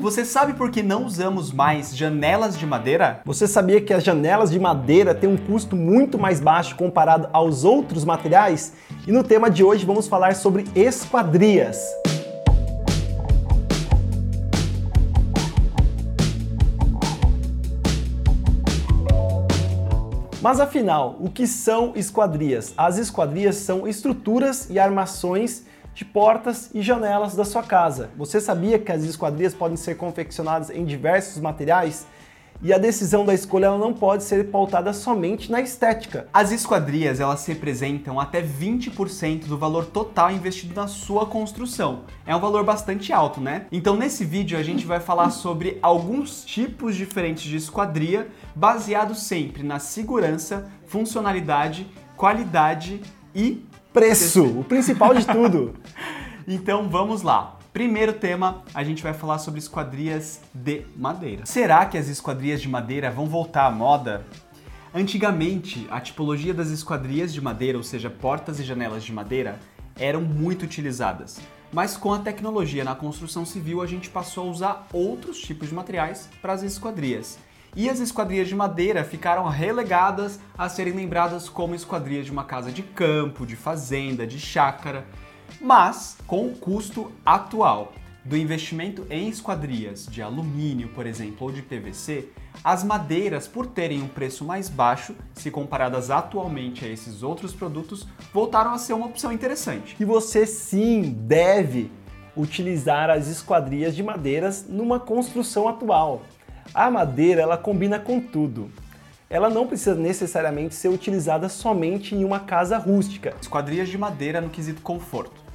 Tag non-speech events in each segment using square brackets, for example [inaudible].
Você sabe por que não usamos mais janelas de madeira? Você sabia que as janelas de madeira têm um custo muito mais baixo comparado aos outros materiais? E no tema de hoje vamos falar sobre esquadrias. Mas afinal, o que são esquadrias? As esquadrias são estruturas e armações de portas e janelas da sua casa. Você sabia que as esquadrias podem ser confeccionadas em diversos materiais? E a decisão da escolha não pode ser pautada somente na estética. As esquadrias elas representam até 20% do valor total investido na sua construção. É um valor bastante alto, né? Então nesse vídeo a gente vai falar sobre alguns tipos diferentes de esquadria, baseados sempre na segurança, funcionalidade, qualidade e Preço, o principal de tudo. [laughs] então vamos lá. Primeiro tema, a gente vai falar sobre esquadrias de madeira. Será que as esquadrias de madeira vão voltar à moda? Antigamente, a tipologia das esquadrias de madeira, ou seja, portas e janelas de madeira, eram muito utilizadas. Mas com a tecnologia na construção civil, a gente passou a usar outros tipos de materiais para as esquadrias e as esquadrias de madeira ficaram relegadas a serem lembradas como esquadrias de uma casa de campo, de fazenda, de chácara, mas com o custo atual do investimento em esquadrias de alumínio, por exemplo, ou de PVC, as madeiras, por terem um preço mais baixo, se comparadas atualmente a esses outros produtos, voltaram a ser uma opção interessante. E você sim deve utilizar as esquadrias de madeiras numa construção atual. A madeira ela combina com tudo. Ela não precisa necessariamente ser utilizada somente em uma casa rústica. Esquadrias de madeira no quesito conforto.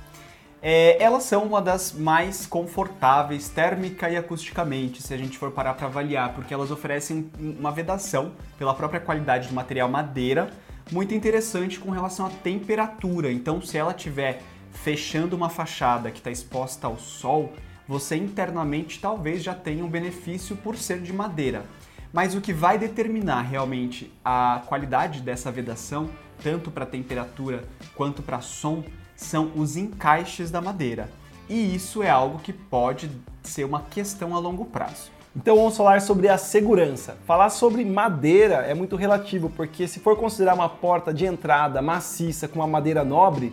É, elas são uma das mais confortáveis térmica e acusticamente, se a gente for parar para avaliar, porque elas oferecem uma vedação pela própria qualidade do material madeira, muito interessante com relação à temperatura. Então, se ela estiver fechando uma fachada que está exposta ao sol, você internamente talvez já tenha um benefício por ser de madeira. Mas o que vai determinar realmente a qualidade dessa vedação, tanto para temperatura quanto para som, são os encaixes da madeira. E isso é algo que pode ser uma questão a longo prazo. Então vamos falar sobre a segurança. Falar sobre madeira é muito relativo, porque se for considerar uma porta de entrada maciça com uma madeira nobre,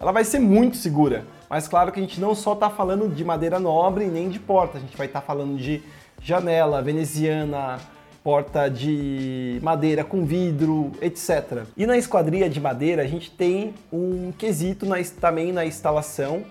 ela vai ser muito segura. Mas claro que a gente não só está falando de madeira nobre nem de porta, a gente vai estar tá falando de janela veneziana, porta de madeira com vidro, etc. E na esquadria de madeira a gente tem um quesito na, também na instalação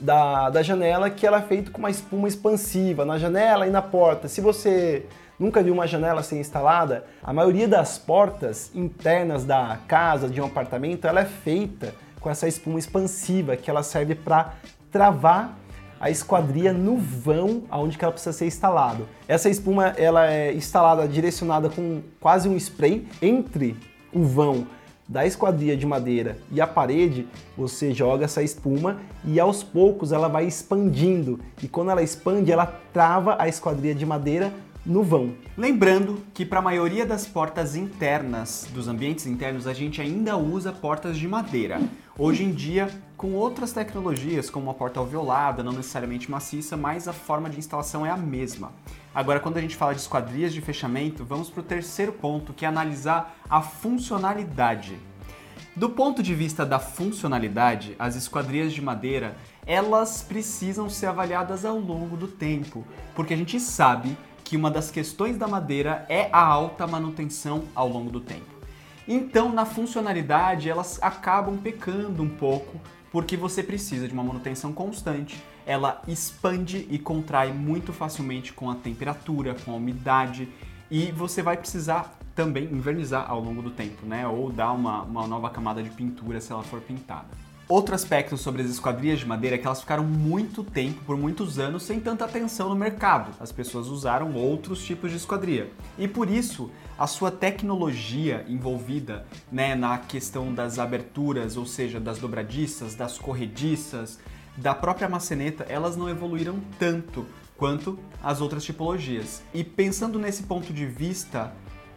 da, da janela que ela é feito com uma espuma expansiva na janela e na porta. Se você nunca viu uma janela ser instalada, a maioria das portas internas da casa, de um apartamento, ela é feita com essa espuma expansiva que ela serve para travar a esquadria no vão aonde que ela precisa ser instalado. Essa espuma ela é instalada direcionada com quase um spray entre o vão da esquadria de madeira e a parede, você joga essa espuma e aos poucos ela vai expandindo. E quando ela expande, ela trava a esquadria de madeira no vão. Lembrando que para a maioria das portas internas, dos ambientes internos, a gente ainda usa portas de madeira. Hoje em dia, com outras tecnologias, como a porta alveolada, não necessariamente maciça, mas a forma de instalação é a mesma. Agora, quando a gente fala de esquadrias de fechamento, vamos para o terceiro ponto, que é analisar a funcionalidade. Do ponto de vista da funcionalidade, as esquadrias de madeira, elas precisam ser avaliadas ao longo do tempo, porque a gente sabe que uma das questões da madeira é a alta manutenção ao longo do tempo. Então, na funcionalidade, elas acabam pecando um pouco, porque você precisa de uma manutenção constante. Ela expande e contrai muito facilmente com a temperatura, com a umidade, e você vai precisar também invernizar ao longo do tempo, né? Ou dar uma, uma nova camada de pintura se ela for pintada. Outro aspecto sobre as esquadrias de madeira é que elas ficaram muito tempo, por muitos anos, sem tanta atenção no mercado. As pessoas usaram outros tipos de esquadria. E por isso, a sua tecnologia envolvida né, na questão das aberturas, ou seja, das dobradiças, das corrediças, da própria maçaneta, elas não evoluíram tanto quanto as outras tipologias. E pensando nesse ponto de vista,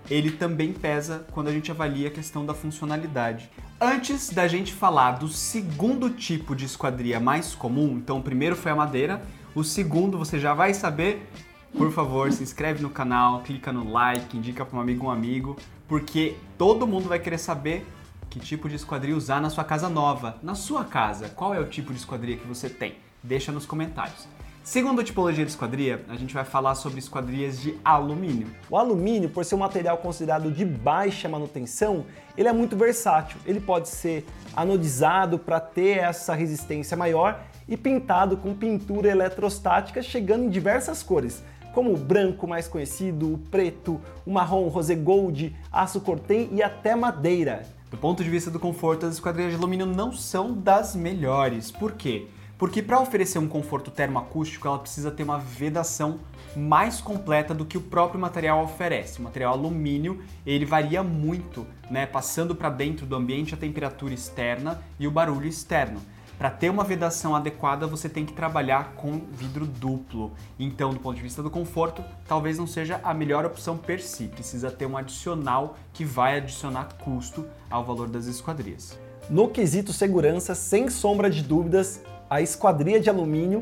ele também pesa quando a gente avalia a questão da funcionalidade. Antes da gente falar do segundo tipo de esquadria mais comum, então o primeiro foi a madeira, O segundo você já vai saber. Por favor, se inscreve no canal, clica no like, indica para um amigo um amigo, porque todo mundo vai querer saber que tipo de esquadria usar na sua casa nova, na sua casa. Qual é o tipo de esquadria que você tem? Deixa nos comentários. Segundo a tipologia de esquadria, a gente vai falar sobre esquadrias de alumínio. O alumínio, por ser um material considerado de baixa manutenção, ele é muito versátil. Ele pode ser anodizado para ter essa resistência maior e pintado com pintura eletrostática, chegando em diversas cores, como o branco mais conhecido, o preto, o marrom, rosé gold, aço cortem e até madeira. Do ponto de vista do conforto, as esquadrias de alumínio não são das melhores. Por quê? Porque para oferecer um conforto termoacústico, ela precisa ter uma vedação mais completa do que o próprio material oferece. O material alumínio, ele varia muito, né, passando para dentro do ambiente a temperatura externa e o barulho externo. Para ter uma vedação adequada, você tem que trabalhar com vidro duplo. Então, do ponto de vista do conforto, talvez não seja a melhor opção per si. Precisa ter um adicional que vai adicionar custo ao valor das esquadrias. No quesito segurança, sem sombra de dúvidas, a esquadria de alumínio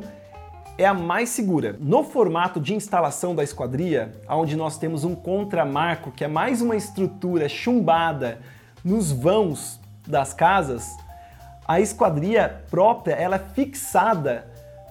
é a mais segura. No formato de instalação da esquadria, onde nós temos um contramarco, que é mais uma estrutura chumbada nos vãos das casas, a esquadria própria ela é fixada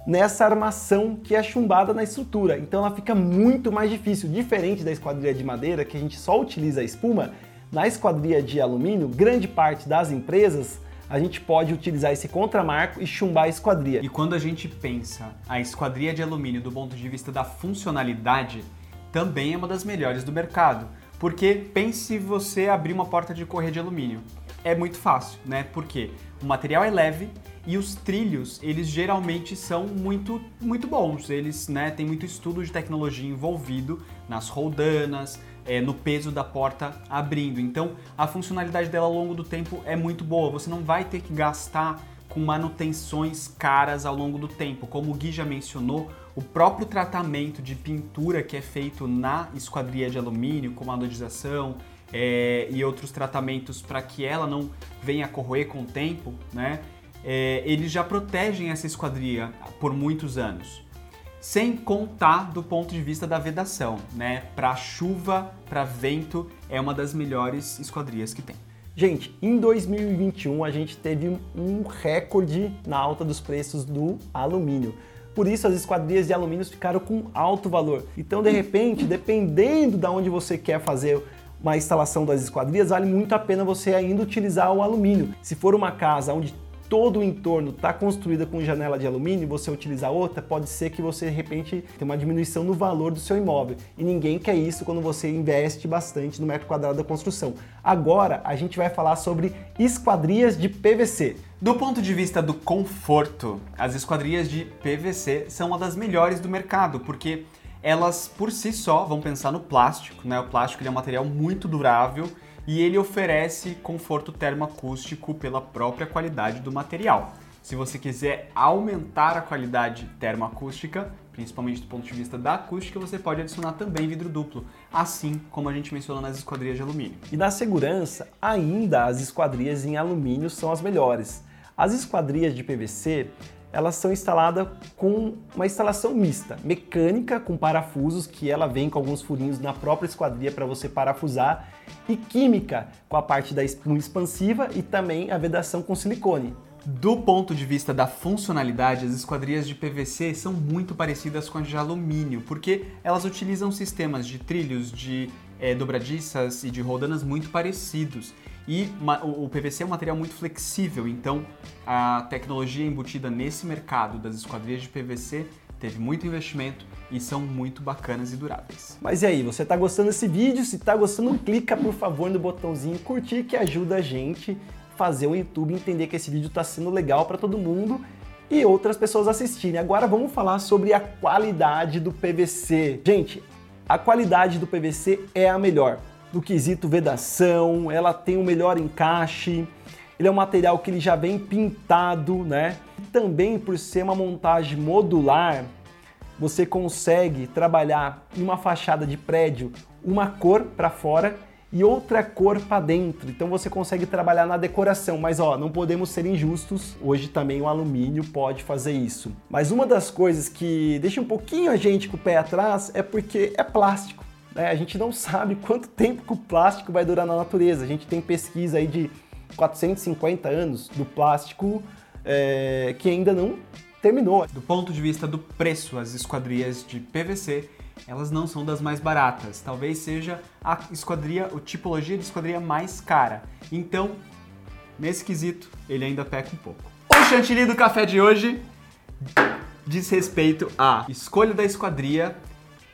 nessa armação que é chumbada na estrutura. Então ela fica muito mais difícil, diferente da esquadria de madeira, que a gente só utiliza a espuma. Na esquadria de alumínio, grande parte das empresas a gente pode utilizar esse contramarco e chumbar a esquadria. E quando a gente pensa a esquadria de alumínio do ponto de vista da funcionalidade, também é uma das melhores do mercado. Porque pense você abrir uma porta de correia de alumínio. É muito fácil, né? Porque o material é leve e os trilhos, eles geralmente são muito muito bons. Eles, né, tem muito estudo de tecnologia envolvido nas roldanas, é, no peso da porta abrindo. Então, a funcionalidade dela ao longo do tempo é muito boa. Você não vai ter que gastar com manutenções caras ao longo do tempo. Como o Gui já mencionou, o próprio tratamento de pintura que é feito na esquadria de alumínio, como a anodização é, e outros tratamentos para que ela não venha a corroer com o tempo, né? É, eles já protegem essa esquadria por muitos anos sem contar do ponto de vista da vedação, né? Para chuva, para vento, é uma das melhores esquadrias que tem. Gente, em 2021 a gente teve um recorde na alta dos preços do alumínio. Por isso as esquadrias de alumínio ficaram com alto valor. Então, de repente, dependendo de onde você quer fazer uma instalação das esquadrias, vale muito a pena você ainda utilizar o alumínio. Se for uma casa onde todo o entorno está construída com janela de alumínio e você utilizar outra, pode ser que você de repente tenha uma diminuição no valor do seu imóvel. E ninguém quer isso quando você investe bastante no metro quadrado da construção. Agora a gente vai falar sobre esquadrias de PVC. Do ponto de vista do conforto, as esquadrias de PVC são uma das melhores do mercado, porque elas por si só vão pensar no plástico, né? O plástico é um material muito durável e ele oferece conforto termoacústico pela própria qualidade do material. Se você quiser aumentar a qualidade termoacústica, principalmente do ponto de vista da acústica, você pode adicionar também vidro duplo, assim como a gente mencionou nas esquadrias de alumínio. E na segurança, ainda as esquadrias em alumínio são as melhores. As esquadrias de PVC elas são instaladas com uma instalação mista, mecânica com parafusos, que ela vem com alguns furinhos na própria esquadria para você parafusar, e química com a parte da espuma expansiva e também a vedação com silicone. Do ponto de vista da funcionalidade, as esquadrias de PVC são muito parecidas com as de alumínio, porque elas utilizam sistemas de trilhos, de é, dobradiças e de rodanas muito parecidos. E o PVC é um material muito flexível, então a tecnologia embutida nesse mercado das esquadrias de PVC teve muito investimento e são muito bacanas e duráveis. Mas e aí, você está gostando desse vídeo? Se está gostando, clica por favor no botãozinho curtir que ajuda a gente fazer o YouTube entender que esse vídeo está sendo legal para todo mundo e outras pessoas assistirem. Agora vamos falar sobre a qualidade do PVC. Gente, a qualidade do PVC é a melhor do quesito vedação, ela tem o um melhor encaixe, ele é um material que ele já vem pintado, né? Também por ser uma montagem modular, você consegue trabalhar em uma fachada de prédio uma cor para fora e outra cor para dentro. Então você consegue trabalhar na decoração, mas ó, não podemos ser injustos. Hoje também o alumínio pode fazer isso. Mas uma das coisas que deixa um pouquinho a gente com o pé atrás é porque é plástico. Né? A gente não sabe quanto tempo que o plástico vai durar na natureza. A gente tem pesquisa aí de 450 anos do plástico é, que ainda não terminou. Do ponto de vista do preço, as esquadrias de PVC elas não são das mais baratas. Talvez seja a esquadria, a tipologia de esquadria mais cara. Então, nesse quesito, ele ainda peca um pouco. O chantilly do café de hoje diz respeito à escolha da esquadria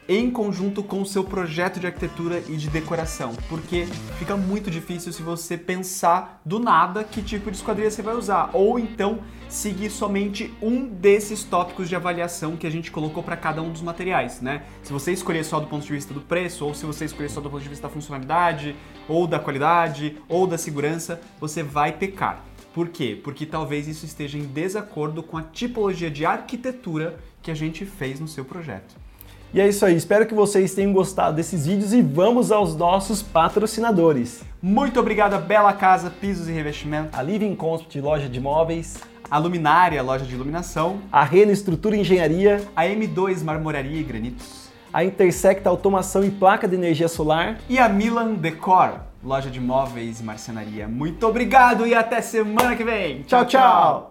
em conjunto com o seu projeto de arquitetura e de decoração, porque fica muito difícil se você pensar do nada que tipo de esquadria você vai usar, ou então seguir somente um desses tópicos de avaliação que a gente colocou para cada um dos materiais, né? Se você escolher só do ponto de vista do preço, ou se você escolher só do ponto de vista da funcionalidade, ou da qualidade, ou da segurança, você vai pecar. Por quê? Porque talvez isso esteja em desacordo com a tipologia de arquitetura que a gente fez no seu projeto. E é isso aí, espero que vocês tenham gostado desses vídeos e vamos aos nossos patrocinadores. Muito obrigado a Bela Casa Pisos e Revestimento, a Living Concept, loja de móveis, a Luminária, loja de iluminação, a Rena Estrutura e Engenharia, a M2 Marmoraria e Granitos, a Intersecta Automação e Placa de Energia Solar e a Milan Decor, loja de móveis e marcenaria. Muito obrigado e até semana que vem. Tchau, tchau!